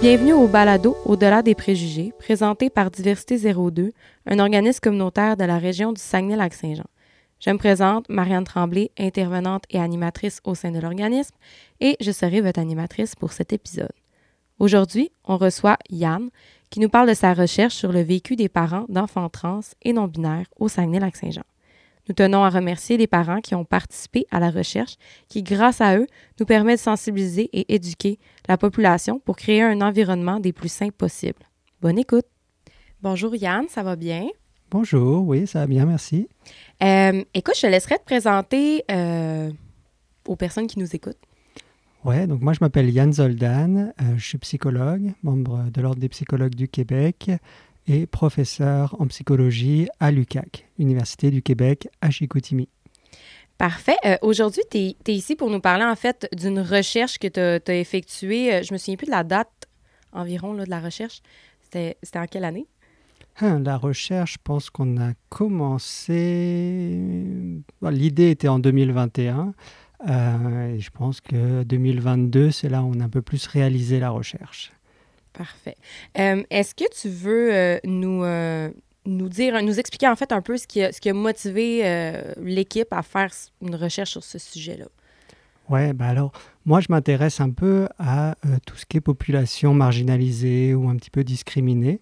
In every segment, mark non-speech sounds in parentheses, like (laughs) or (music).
Bienvenue au balado Au-delà des préjugés, présenté par Diversité 02, un organisme communautaire de la région du Saguenay-Lac-Saint-Jean. Je me présente, Marianne Tremblay, intervenante et animatrice au sein de l'organisme, et je serai votre animatrice pour cet épisode. Aujourd'hui, on reçoit Yann, qui nous parle de sa recherche sur le vécu des parents d'enfants trans et non-binaires au Saguenay-Lac-Saint-Jean. Nous tenons à remercier les parents qui ont participé à la recherche, qui, grâce à eux, nous permet de sensibiliser et éduquer la population pour créer un environnement des plus sains possibles. Bonne écoute. Bonjour Yann, ça va bien? Bonjour, oui, ça va bien, merci. Euh, écoute, je te laisserai te présenter euh, aux personnes qui nous écoutent. Ouais, donc moi je m'appelle Yann Zoldan, euh, je suis psychologue, membre de l'Ordre des psychologues du Québec et professeur en psychologie à l'UQAC, Université du Québec à Chicoutimi. Parfait. Euh, aujourd'hui, tu es, ici pour nous parler en fait d'une recherche que tu as, effectuée. Euh, je me souviens plus de la date environ là, de la recherche. C'était en quelle année? Hein, la recherche, je pense qu'on a commencé. L'idée était en 2021. Euh, et je pense que 2022, c'est là où on a un peu plus réalisé la recherche. Parfait. Euh, est-ce que tu veux euh, nous, euh, nous dire, nous expliquer en fait un peu ce qui a, motivé l'équipe à faire une recherche sur ce sujet-là? Oui, bah alors, moi, je m'intéresse un peu à tout ce qui est population marginalisée ou un petit peu discriminée.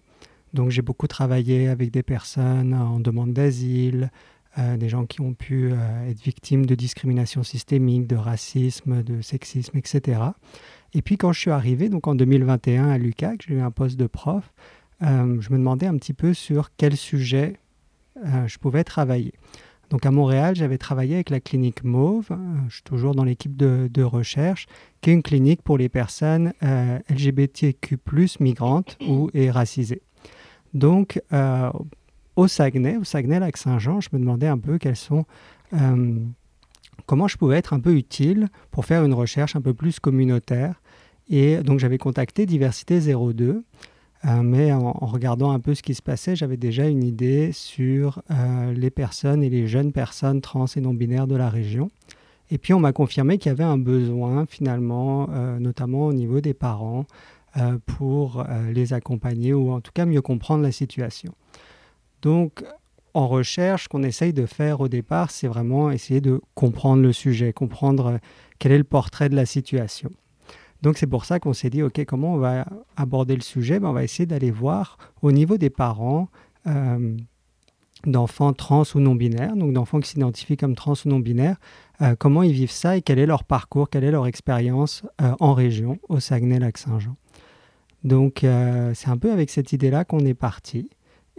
Donc, j'ai beaucoup travaillé avec des personnes en demande d'asile, des gens qui ont pu être victimes de discrimination systémique, de racisme, de sexisme, etc. Et puis quand je suis arrivé, donc en 2021 à l'UCAC, j'ai eu un poste de prof, euh, je me demandais un petit peu sur quel sujet euh, je pouvais travailler. Donc à Montréal, j'avais travaillé avec la clinique Mauve, euh, je suis toujours dans l'équipe de, recherche, qui est une clinique pour les personnes LGBTQ+, migrantes ou et racisées. Donc au Saguenay, au Saguenay-Lac-Saint-Jean, je me demandais un peu quels sont comment je pouvais être un peu utile pour faire une recherche un peu plus communautaire. Et donc j'avais contacté Diversité 02, euh, mais en, regardant un peu ce qui se passait, j'avais déjà une idée sur euh, les personnes et les jeunes personnes trans et non-binaires de la région. Et puis on m'a confirmé qu'il y avait un besoin finalement, euh, notamment au niveau des parents, pour les accompagner ou en tout cas mieux comprendre la situation. Donc en recherche, qu'on essaye de faire au départ, c'est vraiment essayer de comprendre le sujet, comprendre euh, quel est le portrait de la situation. Donc c'est pour ça qu'on s'est dit, OK, comment on va aborder le sujet? Ben, On va essayer d'aller voir au niveau des parents euh, d'enfants trans ou non-binaires, donc d'enfants qui s'identifient comme trans ou non-binaires, euh, comment ils vivent ça et quel est leur parcours, quelle est leur expérience en région, au Saguenay-Lac-Saint-Jean. Donc c'est un peu avec cette idée-là qu'on est parti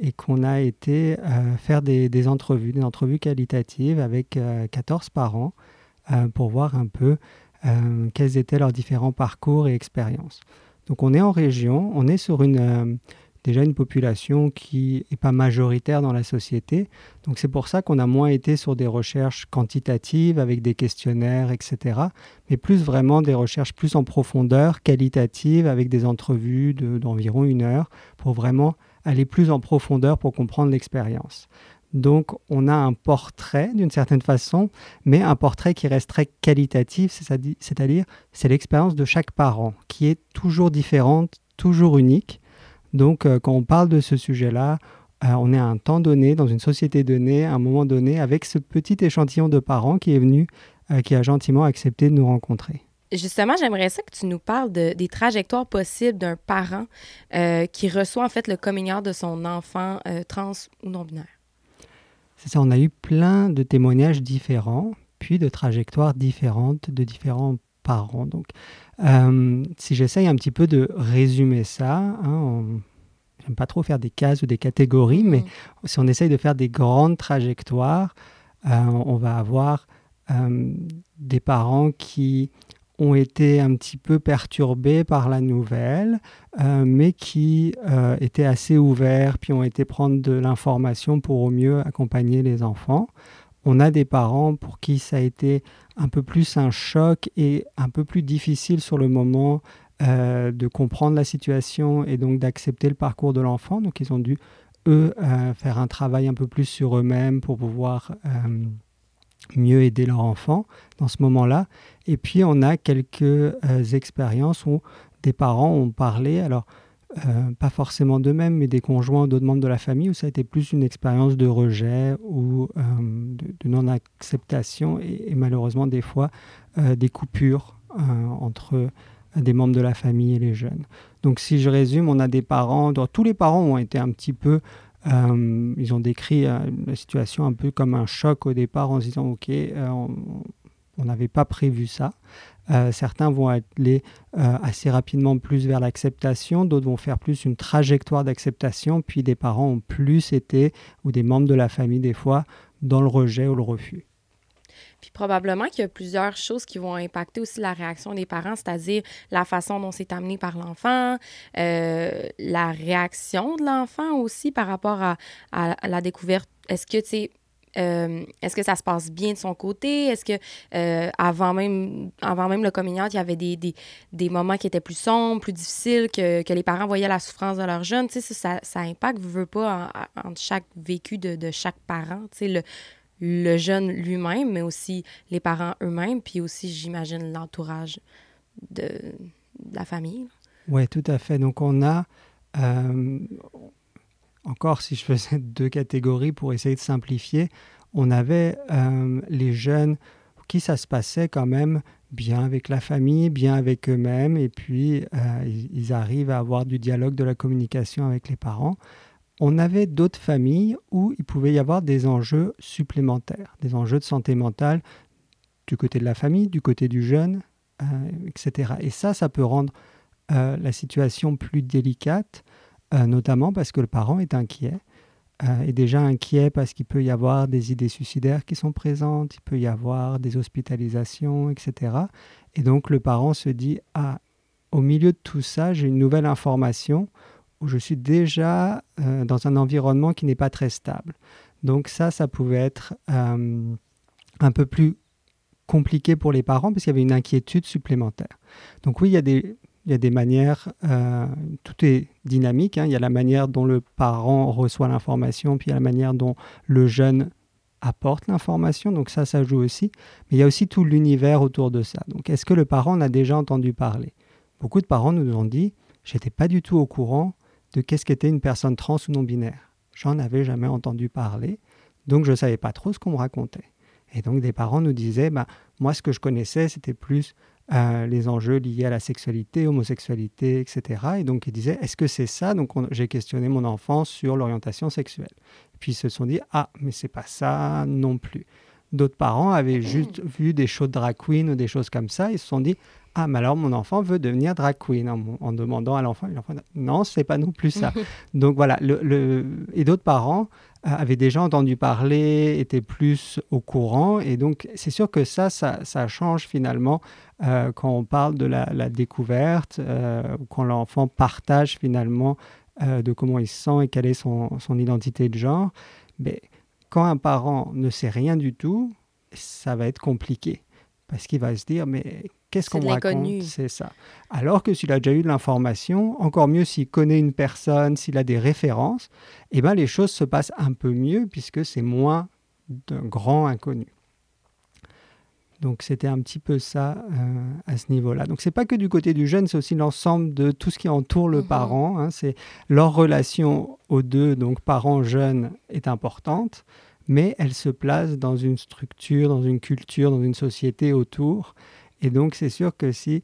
et qu'on a été euh, faire des, entrevues, des entrevues qualitatives avec 14 euh, parents euh, pour voir un peu quels étaient leurs différents parcours et expériences. Donc on est en région, on est sur une, déjà une population qui n'est pas majoritaire dans la société. Donc c'est pour ça qu'on a moins été sur des recherches quantitatives avec des questionnaires, etc. Mais plus vraiment des recherches plus en profondeur, qualitatives, avec des entrevues d'environ une heure pour vraiment aller plus en profondeur pour comprendre l'expérience. Donc on a un portrait d'une certaine façon, mais un portrait qui reste très qualitatif, c'est-à-dire c'est l'expérience de chaque parent qui est toujours différente, toujours unique. Donc euh, quand on parle de ce sujet-là, euh, on est à un temps donné, dans une société donnée, à un moment donné, avec ce petit échantillon de parents qui est venu, euh, qui a gentiment accepté de nous rencontrer. Justement, j'aimerais ça que tu nous parles des trajectoires possibles d'un parent euh, qui reçoit en fait le coming out de son enfant euh, trans ou non-binaire. C'est ça, on a eu plein de témoignages différents, puis de trajectoires différentes de différents parents. Donc, euh, si j'essaye un petit peu de résumer ça, hein, j'aime pas trop faire des cases ou des catégories, mais mm. si on essaye de faire des grandes trajectoires, on va avoir des parents qui ont été un petit peu perturbés par la nouvelle, euh, mais qui euh, étaient assez ouverts, puis ont été prendre de l'information pour au mieux accompagner les enfants. On a des parents pour qui ça a été un peu plus un choc et un peu plus difficile sur le moment euh, de comprendre la situation et donc d'accepter le parcours de l'enfant. Donc ils ont dû, eux, faire un travail un peu plus sur eux-mêmes pour pouvoir mieux aider leur enfant dans ce moment-là. Et puis, on a quelques euh, expériences où des parents ont parlé, alors euh, pas forcément d'eux-mêmes, mais des conjoints ou d'autres membres de la famille, où ça a été plus une expérience de rejet ou euh, de, non-acceptation et, malheureusement des fois des coupures entre des membres de la famille et les jeunes. Donc si je résume, on a des parents, tous les parents ont été un petit peu ils ont décrit la situation un peu comme un choc au départ en se disant ok, on n'avait pas prévu ça. Euh, certains vont aller euh, assez rapidement plus vers l'acceptation, d'autres vont faire plus une trajectoire d'acceptation, puis des parents ont plus été, ou des membres de la famille des fois, dans le rejet ou le refus. Puis probablement qu'il y a plusieurs choses qui vont impacter aussi la réaction des parents, c'est-à-dire la façon dont c'est amené par l'enfant, euh, la réaction de l'enfant aussi par rapport à, à la découverte. Est-ce que, tu sais, euh, est-ce que ça se passe bien de son côté? Est-ce que euh, avant, même, avant même le coming il y avait des, des, des, moments qui étaient plus sombres, plus difficiles, que, que, les parents voyaient la souffrance de leur jeune? Tu sais, ça, ça impacte, veut pas, en, chaque vécu de, de chaque parent. Le, le jeune lui-même, mais aussi les parents eux-mêmes, puis aussi, j'imagine, l'entourage de, la famille. Oui, tout à fait. Donc, on a... Euh, encore si je faisais (laughs) deux catégories pour essayer de simplifier, on avait euh, les jeunes qui ça se passait quand même bien avec la famille, bien avec eux-mêmes, et puis euh, ils arrivent à avoir du dialogue, de la communication avec les parents. On avait d'autres familles où il pouvait y avoir des enjeux supplémentaires, des enjeux de santé mentale du côté de la famille, du côté du jeune, euh, etc. Et ça, ça peut rendre la situation plus délicate euh, notamment parce que le parent est inquiet, euh, est déjà inquiet parce qu'il peut y avoir des idées suicidaires qui sont présentes, il peut y avoir des hospitalisations, etc. Et donc le parent se dit, ah, au milieu de tout ça, j'ai une nouvelle information où je suis déjà euh, dans un environnement qui n'est pas très stable. Donc ça, ça pouvait être un peu plus compliqué pour les parents parce qu'il y avait une inquiétude supplémentaire. Donc oui, il y a des il y a des manières, euh, tout est dynamique, hein. il y a la manière dont le parent reçoit l'information, puis il y a la manière dont le jeune apporte l'information, donc ça, ça joue aussi. Mais il y a aussi tout l'univers autour de ça. Donc est-ce que le parent en a déjà entendu parler? Beaucoup de parents nous ont dit, j'étais pas du tout au courant de qu'est-ce qu'était une personne trans ou non binaire. J'en avais jamais entendu parler, donc je ne savais pas trop ce qu'on me racontait. Et donc des parents nous disaient, bah, moi ce que je connaissais, c'était plus les enjeux liés à la sexualité, homosexualité, etc. Et donc, ils disaient, est-ce que c'est ça? Donc, j'ai questionné mon enfant sur l'orientation sexuelle. Puis, ils se sont dit, ah, mais c'est pas ça non plus. D'autres parents avaient juste vu des shows de drag queen ou des choses comme ça. Ils se sont dit, ah, mais alors mon enfant veut devenir drag queen en, demandant à l'enfant. Non, c'est pas non plus ça. (laughs) Donc voilà, le, et d'autres parents euh, avaient déjà entendu parler, étaient plus au courant. Et donc, c'est sûr que ça, ça, change finalement euh, quand on parle de la, découverte, euh, quand l'enfant partage finalement de comment il se sent et quelle est son, son identité de genre. Mais quand un parent ne sait rien du tout, ça va être compliqué. Parce qu'il va se dire, mais qu'est-ce qu'on raconte C'est ça. Alors que s'il a déjà eu de l'information, encore mieux s'il connaît une personne, s'il a des références, eh ben les choses se passent un peu mieux puisque c'est moins d'un grand inconnu. Donc c'était un petit peu ça euh, à ce niveau-là. Donc c'est pas que du côté du jeune, c'est aussi l'ensemble de tout ce qui entoure le mhm. parent. Hein. c'est leur relation aux deux, donc parents-jeunes, est importante mais elle se place dans une structure, dans une culture, dans une société autour. Et donc c'est sûr que si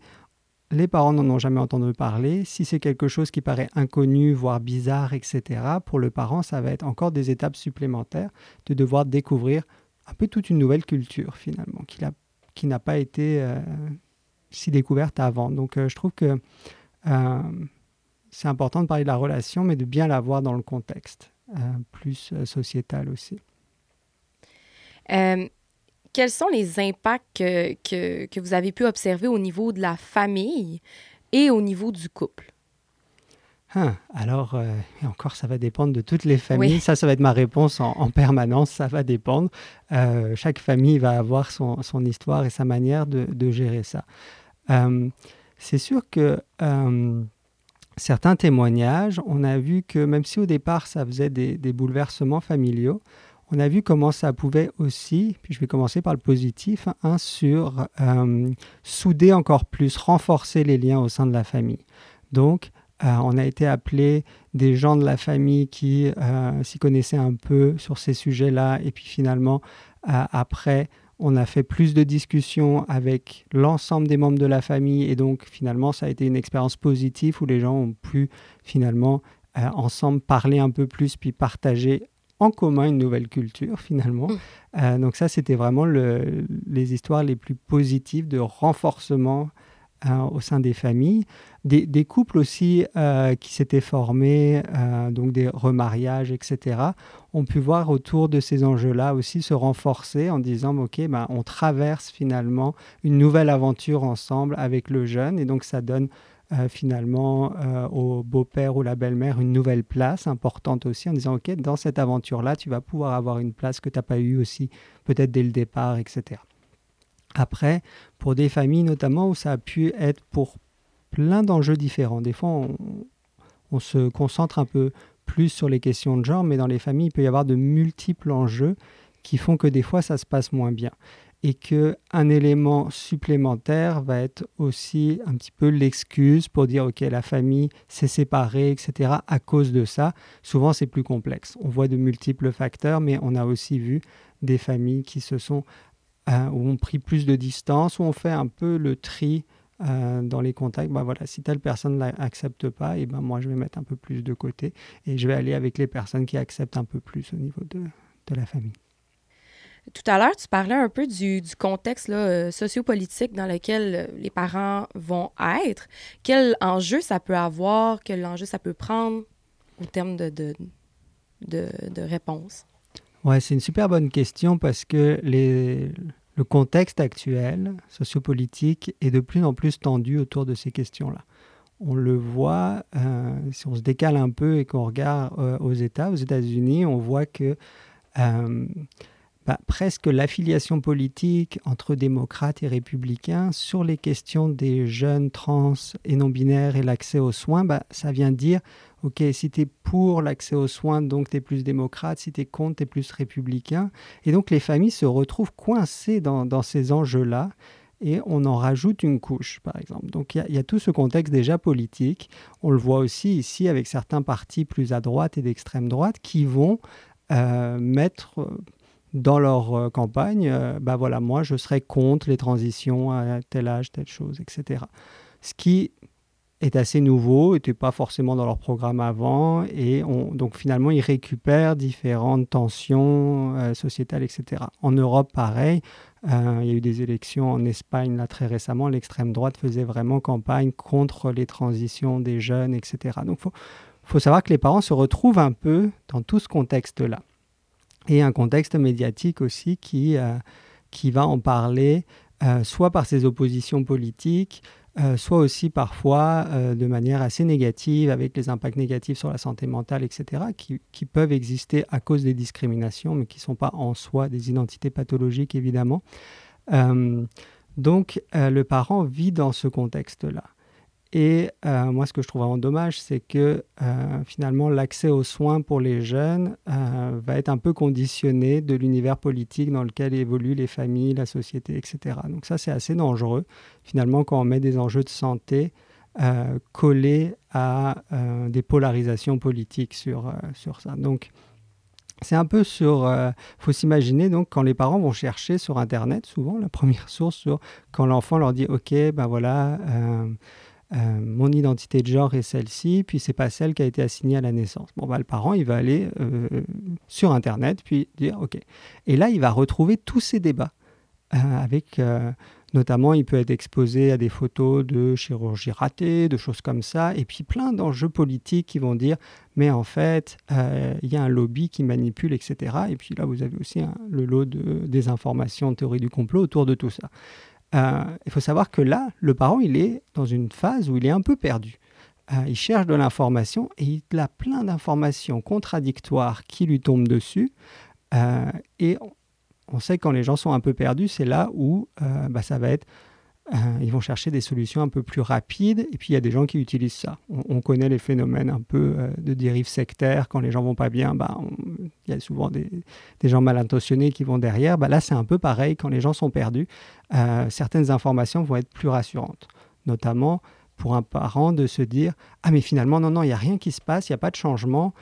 les parents n'en ont jamais entendu parler, si c'est quelque chose qui paraît inconnu, voire bizarre, etc., pour le parent, ça va être encore des étapes supplémentaires de devoir découvrir un peu toute une nouvelle culture finalement, qui, n'a pas été euh, si découverte avant. Donc euh, je trouve que euh, c'est important de parler de la relation, mais de bien la voir dans le contexte, plus sociétal aussi. Quels sont les impacts que, que, vous avez pu observer au niveau de la famille et au niveau du couple? Hein, alors, euh, encore, ça va dépendre de toutes les familles. Ça, ça va être ma réponse en, permanence. Ça va dépendre. Euh, chaque famille va avoir son, son, histoire et sa manière de, de gérer ça. c'est sûr que certains témoignages, on a vu que même si au départ ça faisait des, des bouleversements familiaux, on a vu comment ça pouvait aussi, puis je vais commencer par le positif, hein, sur euh, souder encore plus, renforcer les liens au sein de la famille. Donc, euh, on a été appelé des gens de la famille qui euh, s'y connaissaient un peu sur ces sujets-là, et puis finalement, après, on a fait plus de discussions avec l'ensemble des membres de la famille, et donc finalement, ça a été une expérience positive où les gens ont pu finalement ensemble parler un peu plus, puis partager en commun une nouvelle culture finalement. Mm. Euh, donc ça, c'était vraiment les histoires les plus positives de renforcement euh, au sein des familles. Des, couples aussi euh, qui s'étaient formés, donc des remariages, etc., ont pu voir autour de ces enjeux-là aussi se renforcer en disant, OK, ben, on traverse finalement une nouvelle aventure ensemble avec le jeune, et donc ça donne euh, finalement euh, au beau-père ou la belle-mère une nouvelle place importante aussi en disant ok dans cette aventure là tu vas pouvoir avoir une place que tu n'as pas eu aussi peut-être dès le départ etc après pour des familles notamment où ça a pu être pour plein d'enjeux différents. Des fois on se concentre un peu plus sur les questions de genre mais dans les familles il peut y avoir de multiples enjeux qui font que des fois ça se passe moins bien. Et qu'un élément supplémentaire va être aussi un petit peu l'excuse pour dire ok la famille s'est séparée etc à cause de ça. Souvent c'est plus complexe. On voit de multiples facteurs mais on a aussi vu des familles qui se sont euh, ont pris plus de distance où on fait un peu le tri euh, dans les contacts, bah voilà, si telle personne n'accepte pas, et ben moi je vais mettre un peu plus de côté et je vais aller avec les personnes qui acceptent un peu plus au niveau de, de la famille. Tout à l'heure, tu parlais un peu du, contexte là, euh, sociopolitique dans lequel euh, les parents vont être. Quel enjeu ça peut avoir, quel enjeu ça peut prendre au terme de, de, de, réponse? Ouais, c'est une super bonne question parce que les, le contexte actuel sociopolitique est de plus en plus tendu autour de ces questions-là. On le voit, euh, si on se décale un peu et qu'on regarde aux États, aux États-Unis, on voit que presque l'affiliation politique entre démocrates et républicains sur les questions des jeunes trans et non-binaires et l'accès aux soins, bah, ça vient dire, OK, si tu es pour l'accès aux soins, donc tu es plus démocrate, si tu es contre, tu es plus républicain. Et donc les familles se retrouvent coincées dans, ces enjeux-là et on en rajoute une couche, par exemple. Donc il y, a tout ce contexte déjà politique. On le voit aussi ici avec certains partis plus à droite et d'extrême droite qui vont euh, mettre dans leur euh, campagne, euh, bah voilà, moi je serais contre les transitions à tel âge, telle chose, etc. Ce qui est assez nouveau, n'était pas forcément dans leur programme avant, et donc finalement ils récupèrent différentes tensions euh, sociétales, etc. En Europe, pareil, il y a eu des élections en Espagne là très récemment, l'extrême droite faisait vraiment campagne contre les transitions des jeunes, etc. Donc il faut, faut savoir que les parents se retrouvent un peu dans tout ce contexte-là et un contexte médiatique aussi qui, euh, qui va en parler euh, soit par ses oppositions politiques, euh, soit aussi parfois de manière assez négative, avec les impacts négatifs sur la santé mentale, etc., qui, qui peuvent exister à cause des discriminations, mais qui ne sont pas en soi des identités pathologiques, évidemment. donc, le parent vit dans ce contexte-là. Et euh, moi, ce que je trouve vraiment dommage, c'est que euh, finalement, l'accès aux soins pour les jeunes euh, va être un peu conditionné de l'univers politique dans lequel évoluent les familles, la société, etc. Donc ça, c'est assez dangereux, finalement, quand on met des enjeux de santé collés à des polarisations politiques sur, sur ça. Donc, c'est un peu sur. Il faut s'imaginer, donc, quand les parents vont chercher sur Internet, souvent, la (laughs) première source sur quand l'enfant leur dit Ok, ben voilà mon identité de genre est celle-ci, puis c'est pas celle qui a été assignée à la naissance. Bon, bah, le parent, il va aller euh, sur Internet, puis dire OK. Et là, il va retrouver tous ces débats. Euh, avec, notamment, il peut être exposé à des photos de chirurgie ratée, de choses comme ça, et puis plein d'enjeux politiques qui vont dire mais en fait, il y a un lobby qui manipule, etc. Et puis là, vous avez aussi le lot de désinformation, théorie du complot autour de tout ça. Euh, il faut savoir que là, le parent, il est dans une phase où il est un peu perdu. Euh, il cherche de l'information et il a plein d'informations contradictoires qui lui tombent dessus. Euh, et on sait que quand les gens sont un peu perdus, c'est là où bah, ça va être euh, ils vont chercher des solutions un peu plus rapides. Et puis, il y a des gens qui utilisent ça. On, connaît les phénomènes un peu euh, de dérive sectaire. Quand les gens vont pas bien, bah, il y a souvent des, gens mal intentionnés qui vont derrière. Bah, là, c'est un peu pareil. Quand les gens sont perdus, euh, certaines informations vont être plus rassurantes. Notamment pour un parent de se dire Ah, mais finalement, non, non, il n'y a rien qui se passe, il n'y a pas de changement.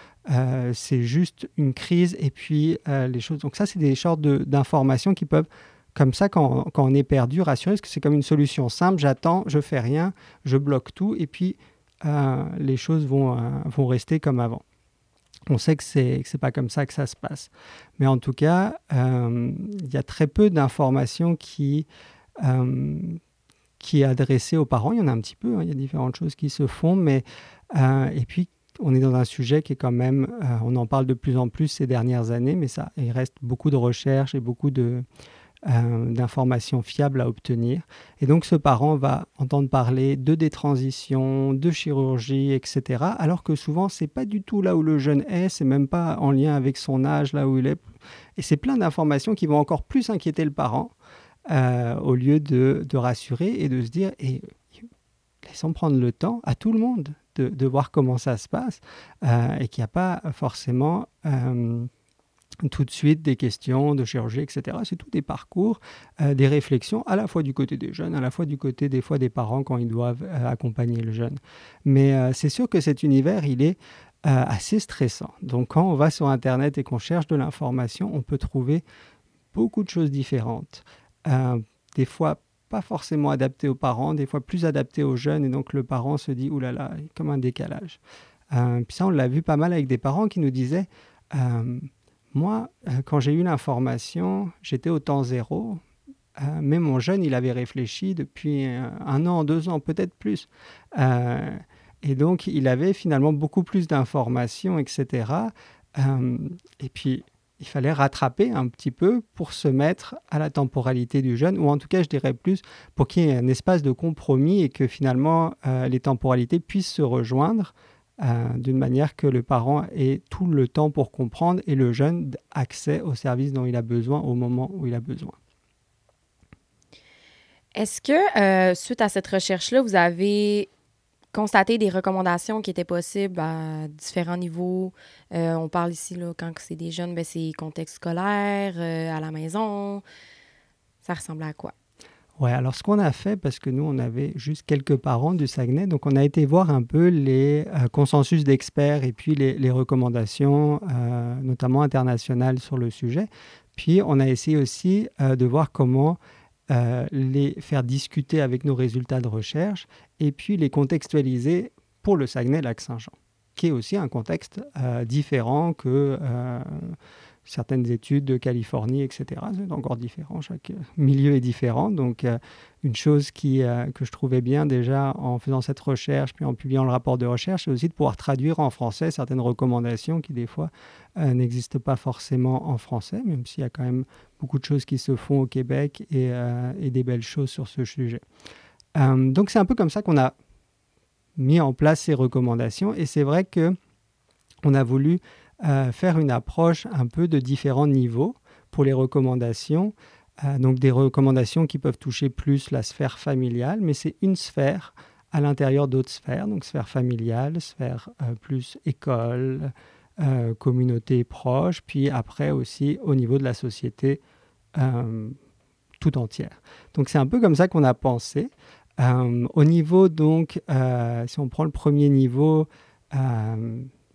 c'est juste une crise. Et puis, les choses. Donc, ça, c'est des sortes d'informations qui peuvent comme ça, quand, on est perdu, rassuré, parce que c'est comme une solution simple, j'attends, je fais rien, je bloque tout, et puis euh, les choses vont, euh, vont rester comme avant. On sait que ce n'est pas comme ça que ça se passe. Mais en tout cas, euh, il y a très peu d'informations qui, qui est adressée aux parents. Il y en a un petit peu, hein, il y a différentes choses qui se font, mais et puis on est dans un sujet qui est quand même, on en parle de plus en plus ces dernières années, mais ça, il reste beaucoup de recherches et beaucoup de, euh, d'informations fiables à obtenir. Et donc ce parent va entendre parler de détransition, de chirurgie, etc. Alors que souvent, c'est pas du tout là où le jeune est, c'est même pas en lien avec son âge, là où il est. Et c'est plein d'informations qui vont encore plus inquiéter le parent euh, au lieu de, rassurer et de se dire et, laissons prendre le temps à tout le monde de, voir comment ça se passe euh, et qu'il n'y a pas forcément tout de suite des questions de chirurgie, etc. C'est tout des parcours, euh, des réflexions, à la fois du côté des jeunes, à la fois du côté des fois des parents quand ils doivent euh, accompagner le jeune. Mais euh, c'est sûr que cet univers, il est assez stressant. Donc quand on va sur Internet et qu'on cherche de l'information, on peut trouver beaucoup de choses différentes. des fois pas forcément adaptées aux parents, des fois plus adaptées aux jeunes, et donc le parent se dit, oulala, là là, comme un décalage. puis ça, on l'a vu pas mal avec des parents qui nous disaient, moi, euh, quand j'ai eu l'information, j'étais au temps zéro, euh, mais mon jeune, il avait réfléchi depuis euh, un an, deux ans, peut-être plus. et donc, il avait finalement beaucoup plus d'informations, etc. et puis, il fallait rattraper un petit peu pour se mettre à la temporalité du jeune, ou en tout cas, je dirais plus, pour qu'il y ait un espace de compromis et que finalement, les temporalités puissent se rejoindre euh, d'une manière que le parent ait tout le temps pour comprendre et le jeune accès aux services dont il a besoin au moment où il a besoin. Est-ce que, euh, suite à cette recherche-là, vous avez constaté des recommandations qui étaient possibles à différents niveaux? Euh, on parle ici, là, quand c'est des jeunes, ben, c'est contexte scolaire, à la maison. Ça ressemble à quoi? Ouais, alors ce qu'on a fait, parce que nous, on avait juste quelques parents du Saguenay, donc on a été voir un peu les euh, consensus d'experts et puis les, recommandations, euh, notamment internationales sur le sujet. Puis on a essayé aussi euh, de voir comment les faire discuter avec nos résultats de recherche et puis les contextualiser pour le Saguenay-Lac-Saint-Jean, qui est aussi un contexte différent que certaines études de Californie, etc. C'est encore différent, chaque milieu est différent. Donc, euh, une chose qui, euh, que je trouvais bien déjà en faisant cette recherche, puis en publiant le rapport de recherche, c'est aussi de pouvoir traduire en français certaines recommandations qui, des fois, euh, n'existent pas forcément en français, même s'il y a quand même beaucoup de choses qui se font au Québec et, et des belles choses sur ce sujet. donc, c'est un peu comme ça qu'on a mis en place ces recommandations. Et c'est vrai que on a voulu faire une approche un peu de différents niveaux pour les recommandations. Euh, donc des recommandations qui peuvent toucher plus la sphère familiale, mais c'est une sphère à l'intérieur d'autres sphères, donc sphère familiale, sphère euh, plus école, euh, communauté proche, puis après aussi au niveau de la société tout entière. Donc c'est un peu comme ça qu'on a pensé. au niveau donc, si on prend le premier niveau,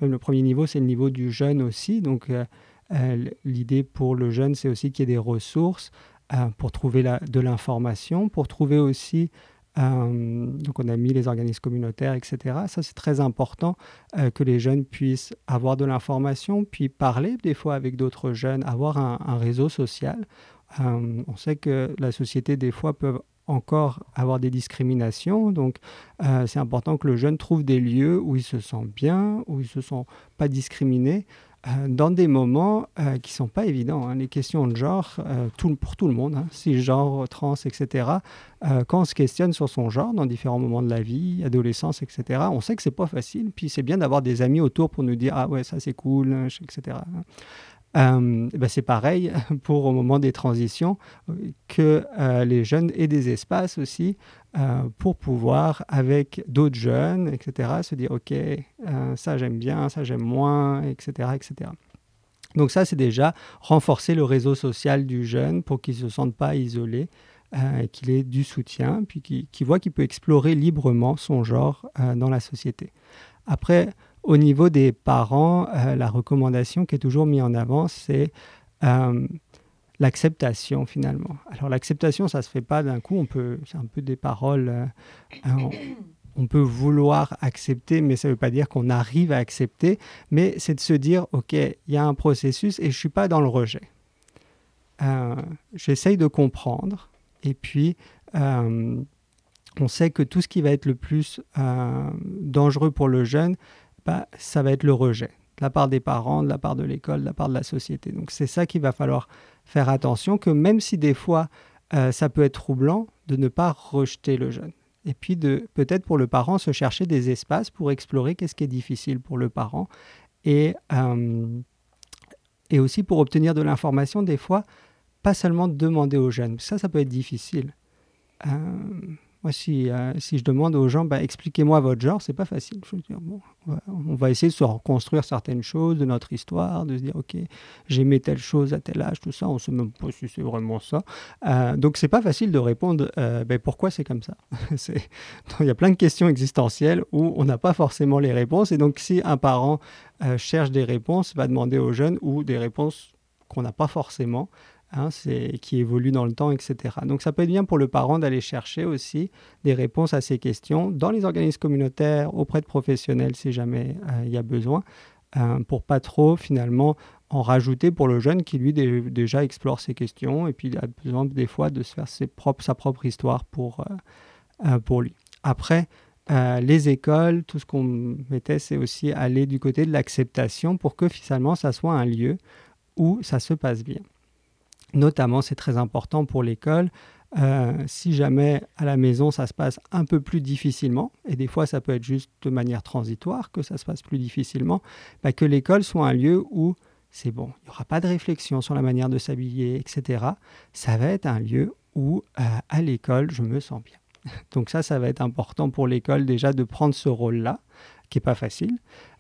même le premier niveau, c'est le niveau du jeune aussi. Donc, euh, euh, l'idée pour le jeune, c'est aussi qu'il y ait des ressources euh, pour trouver de l'information, pour trouver aussi donc on a mis les organismes communautaires, etc. Ça, c'est très important que les jeunes puissent avoir de l'information, puis parler des fois avec d'autres jeunes, avoir un, réseau social. on sait que la société, des fois, peut encore avoir des discriminations. Donc, euh, c'est important que le jeune trouve des lieux où il se sent bien, où il ne se sent pas discriminé, euh, dans des moments euh, qui sont pas évidents. Hein. Les questions de genre, tout, pour tout le monde, hein, si trans, etc., quand on se questionne sur son genre dans différents moments de la vie, adolescence, etc., on sait que c'est pas facile. Puis c'est bien d'avoir des amis autour pour nous dire Ah ouais, ça c'est cool, etc. euh, ben c'est pareil (laughs) pour au moment des transitions, que euh, les jeunes aient des espaces aussi euh, pour pouvoir, avec d'autres jeunes, etc., se dire, OK, ça j'aime bien, ça j'aime moins, etc., etc. Donc ça, c'est déjà renforcer le réseau social du jeune pour qu'il ne se sente pas isolé, qu'il ait du soutien, puis qu'il voit qu'il peut explorer librement son genre dans la société. Après, au niveau des parents, euh, la recommandation qui est toujours mise en avant, c'est euh, l'acceptation finalement. Alors l'acceptation, ça ne se fait pas d'un coup, on peut, c'est un peu des paroles, euh, on, peut vouloir accepter, mais ça ne veut pas dire qu'on arrive à accepter, mais c'est de se dire, ok, il y a un processus et je ne suis pas dans le rejet. J'essaye de comprendre et puis on sait que tout ce qui va être le plus dangereux pour le jeune, bah, ça va être le rejet de la part des parents, de la part de l'école, de la part de la société. Donc c'est ça qu'il va falloir faire attention, que même si des fois euh, ça peut être troublant, de ne pas rejeter le jeune. Et puis de peut-être pour le parent se chercher des espaces pour explorer qu'est-ce qui est difficile pour le parent. Et, euh, et aussi pour obtenir de l'information, des fois, pas seulement demander aux jeunes. Ça, ça peut être difficile. Euh, moi, si, euh, si, je demande aux gens, bah, expliquez-moi votre genre, c'est pas facile. On va essayer de se reconstruire certaines choses de notre histoire, de se dire, ok, j'aimais telle chose à tel âge, tout ça, on se même pas si c'est vraiment ça. Euh, donc, c'est pas facile de répondre, euh, ben, pourquoi c'est comme ça? (laughs) Il y a plein de questions existentielles où on n'a pas forcément les réponses. Et donc, si un parent euh, cherche des réponses, va demander aux jeunes ou des réponses qu'on n'a pas forcément. Hein, qui évolue dans le temps, etc. Donc ça peut être bien pour le parent d'aller chercher aussi des réponses à ces questions dans les organismes communautaires, auprès de professionnels si jamais euh, il y a besoin, euh, pour pas trop finalement en rajouter pour le jeune qui lui déjà explore ces questions et puis a besoin des fois de se faire sa propre histoire pour, euh, pour lui. Après, les écoles, tout ce qu'on mettait, c'est aussi aller du côté de l'acceptation pour que finalement ça soit un lieu où ça se passe bien. Notamment, c'est très important pour l'école. Euh, si jamais à la maison ça se passe un peu plus difficilement, et des fois ça peut être juste de manière transitoire que ça se passe plus difficilement, bah, que l'école soit un lieu où c'est bon, il n'y aura pas de réflexion sur la manière de s'habiller, etc. Ça va être un lieu où euh, à l'école je me sens bien. (laughs) Donc ça, ça va être important pour l'école déjà de prendre ce rôle-là, qui n'est pas facile.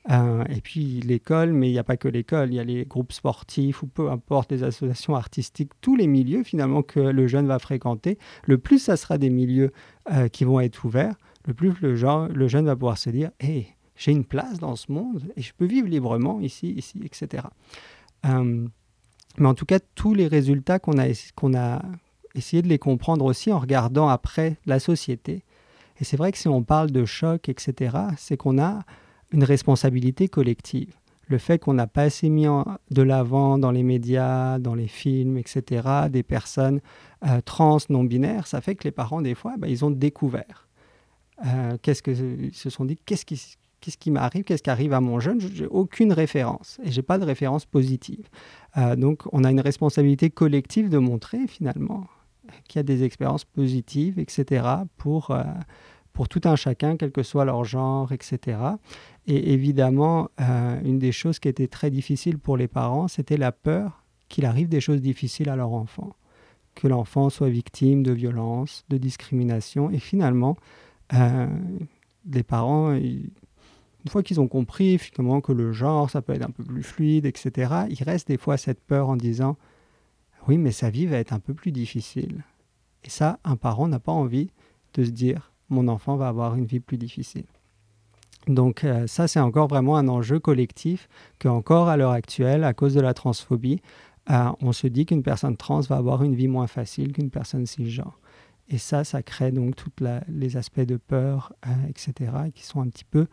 Euh, et puis l'école, mais il n'y a pas que l'école, il y a les groupes sportifs ou peu importe, les associations artistiques, tous les milieux finalement que le jeune va fréquenter. Le plus ça sera des milieux euh, qui vont être ouverts, le plus le, jeune va pouvoir se dire Hé, j'ai une place dans ce monde et je peux vivre librement ici, ici, etc. Euh, mais en tout cas, tous les résultats qu'on a, qu'on a essayé de les comprendre aussi en regardant après la société. Et c'est vrai que si on parle de choc, etc., c'est qu'on a une responsabilité collective. Le fait qu'on n'a pas assez mis de l'avant dans les médias, dans les films, etc., des personnes euh, trans, non-binaires, ça fait que les parents, des fois, bah, ils ont découvert. Euh, qu'est-ce que, ils se sont dit, qu'est-ce qui, qu'est-ce qui m'arrive, qu'est-ce qui arrive à mon jeune, j'ai aucune référence et j'ai pas de référence positive. Euh, donc on a une responsabilité collective de montrer finalement qu'il y a des expériences positives, etc. pour pour tout un chacun, quel que soit leur genre, etc. Et évidemment, euh, une des choses qui était très difficile pour les parents, c'était la peur qu'il arrive des choses difficiles à leur enfant, que l'enfant soit victime de violence, de discrimination. Et finalement, euh, les parents, une fois qu'ils ont compris finalement que le genre, ça peut être un peu plus fluide, etc., il reste des fois cette peur en disant, oui, mais sa vie va être un peu plus difficile. Et ça, un parent n'a pas envie de se dire, mon enfant va avoir une vie plus difficile. Donc euh, ça, c'est encore vraiment un enjeu collectif qu'encore à l'heure actuelle, à cause de la transphobie, euh, on se dit qu'une personne trans va avoir une vie moins facile qu'une personne cisgenre. Et ça, ça crée donc tous les aspects de peur, euh, etc., qui sont un petit peu,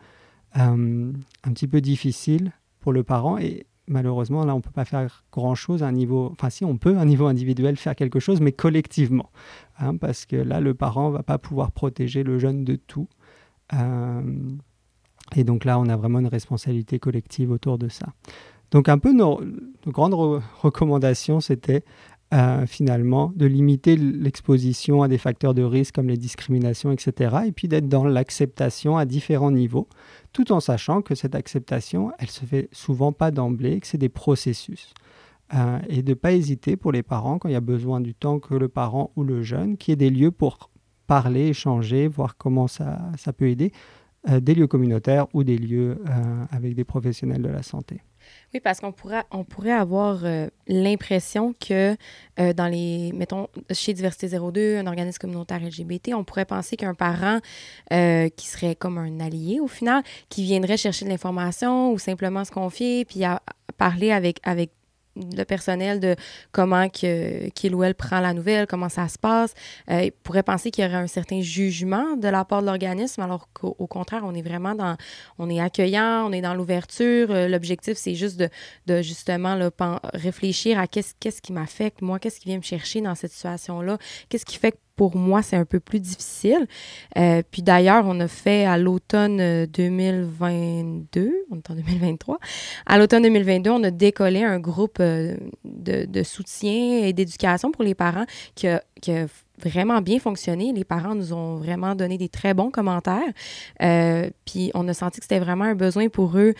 un petit peu difficiles pour le parent. Et malheureusement, là, on ne peut pas faire grand-chose à un niveau, enfin si, on peut à un niveau individuel faire quelque chose, mais collectivement. Hein, parce que là, le parent ne va pas pouvoir protéger le jeune de tout. Euh, et donc là, on a vraiment une responsabilité collective autour de ça. Donc un peu nos, grandes recommandations, c'était euh, finalement de limiter l'exposition à des facteurs de risque comme les discriminations, etc. Et puis d'être dans l'acceptation à différents niveaux tout en sachant que cette acceptation, elle se fait souvent pas d'emblée, que c'est des processus. et de ne pas hésiter pour les parents, quand il y a besoin du temps que le parent ou le jeune, qu'il y ait des lieux pour parler, échanger, voir comment ça, ça peut aider, des lieux communautaires ou des lieux avec des professionnels de la santé. Oui, parce qu'on pourrait, on pourrait avoir euh, l'impression que euh, dans les, mettons, chez Diversité 02, un organisme communautaire LGBT, on pourrait penser qu'un parent euh, qui serait comme un allié au final, qui viendrait chercher de l'information ou simplement se confier, puis parler avec, avec le personnel de comment qu'il ou elle prend la nouvelle, comment ça se passe. Euh, il pourrait penser qu'il y aurait un certain jugement de la part de l'organisme, alors qu'au contraire, on est vraiment dans, on est accueillant, on est dans l'ouverture. Euh, l'objectif, c'est juste de, de justement là, réfléchir à qu'est-ce, qu'est-ce qui m'affecte, moi, qu'est-ce qui vient me chercher dans cette situation-là, qu'est-ce qui fait que pour moi, c'est un peu plus difficile. Euh, puis d'ailleurs, on a fait à l'automne 2022, euh, on est en 2023, à l'automne 2022, on a décollé un groupe euh, de, soutien et d'éducation pour les parents qui a, vraiment bien fonctionné. Les parents nous ont vraiment donné des très bons commentaires. puis on a senti que c'était vraiment un besoin pour eux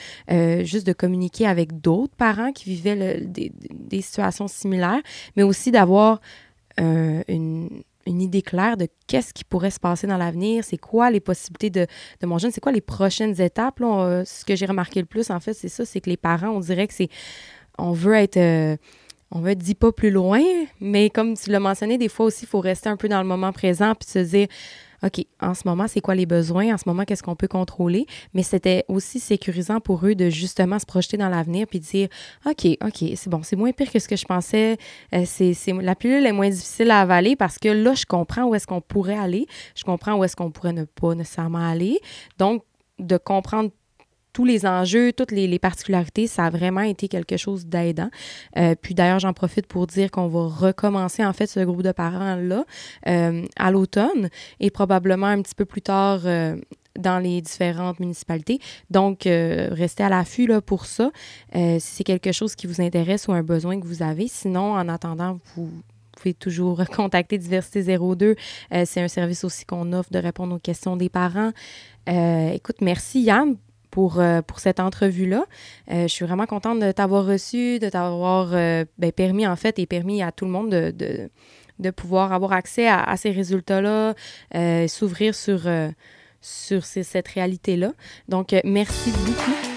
juste de communiquer avec d'autres parents qui vivaient des, des, situations similaires, mais aussi d'avoir une une idée claire de qu'est-ce qui pourrait se passer dans l'avenir, c'est quoi les possibilités de, de mon jeune, c'est quoi les prochaines étapes. Ce que j'ai remarqué le plus, en fait, c'est ça, c'est que les parents, on dirait que c'est, on veut être... Euh, on veut être dit pas plus loin, mais comme tu l'as mentionné, des fois aussi, il faut rester un peu dans le moment présent puis se dire OK, en ce moment, c'est quoi les besoins? En ce moment, qu'est-ce qu'on peut contrôler? Mais c'était aussi sécurisant pour eux de justement se projeter dans l'avenir puis dire OK, OK, c'est bon, c'est moins pire que ce que je pensais. Euh, c'est, la pilule est moins difficile à avaler parce que là, je comprends où est-ce qu'on pourrait aller. Je comprends où est-ce qu'on pourrait ne pas nécessairement aller. Donc, de comprendre tous les enjeux, toutes les, particularités, ça a vraiment été quelque chose d'aidant. Euh, puis d'ailleurs, j'en profite pour dire qu'on va recommencer en fait ce groupe de parents-là euh, à l'automne et probablement un petit peu plus tard euh, dans les différentes municipalités. Donc, restez à l'affût pour ça, si c'est quelque chose qui vous intéresse ou un besoin que vous avez. Sinon, en attendant, vous pouvez toujours (laughs) contacter Diversité 02. c'est un service aussi qu'on offre de répondre aux questions des parents. écoute, merci Yann pour, euh, pour cette entrevue-là. Euh, je suis vraiment contente de t'avoir reçu, de t'avoir euh, ben, permis, en fait, et permis à tout le monde de, de, pouvoir avoir accès à, à ces résultats-là, s'ouvrir sur, sur cette réalité-là. Donc, merci beaucoup.